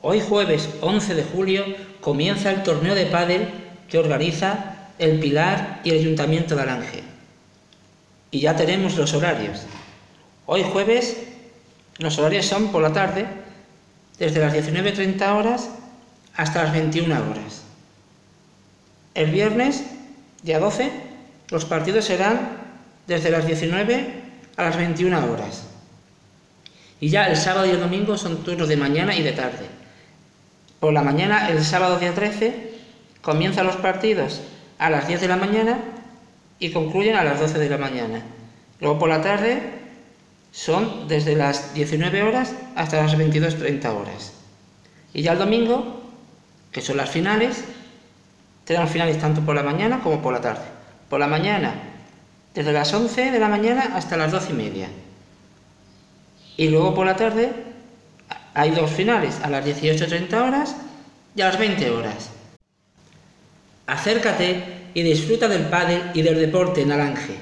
Hoy jueves 11 de julio comienza el torneo de pádel que organiza el Pilar y el Ayuntamiento de Alange. Y ya tenemos los horarios. Hoy jueves los horarios son por la tarde, desde las 19.30 horas hasta las 21 horas. El viernes, día 12, los partidos serán desde las 19 a las 21 horas. Y ya el sábado y el domingo son turnos de mañana y de tarde. Por la mañana, el sábado día 13, comienzan los partidos a las 10 de la mañana y concluyen a las 12 de la mañana. Luego por la tarde son desde las 19 horas hasta las 22.30 horas. Y ya el domingo, que son las finales, tenemos finales tanto por la mañana como por la tarde. Por la mañana, desde las 11 de la mañana hasta las 12 y media. Y luego por la tarde hay dos finales, a las 18.30 horas y a las 20 horas. Acércate y disfruta del pádel y del deporte en.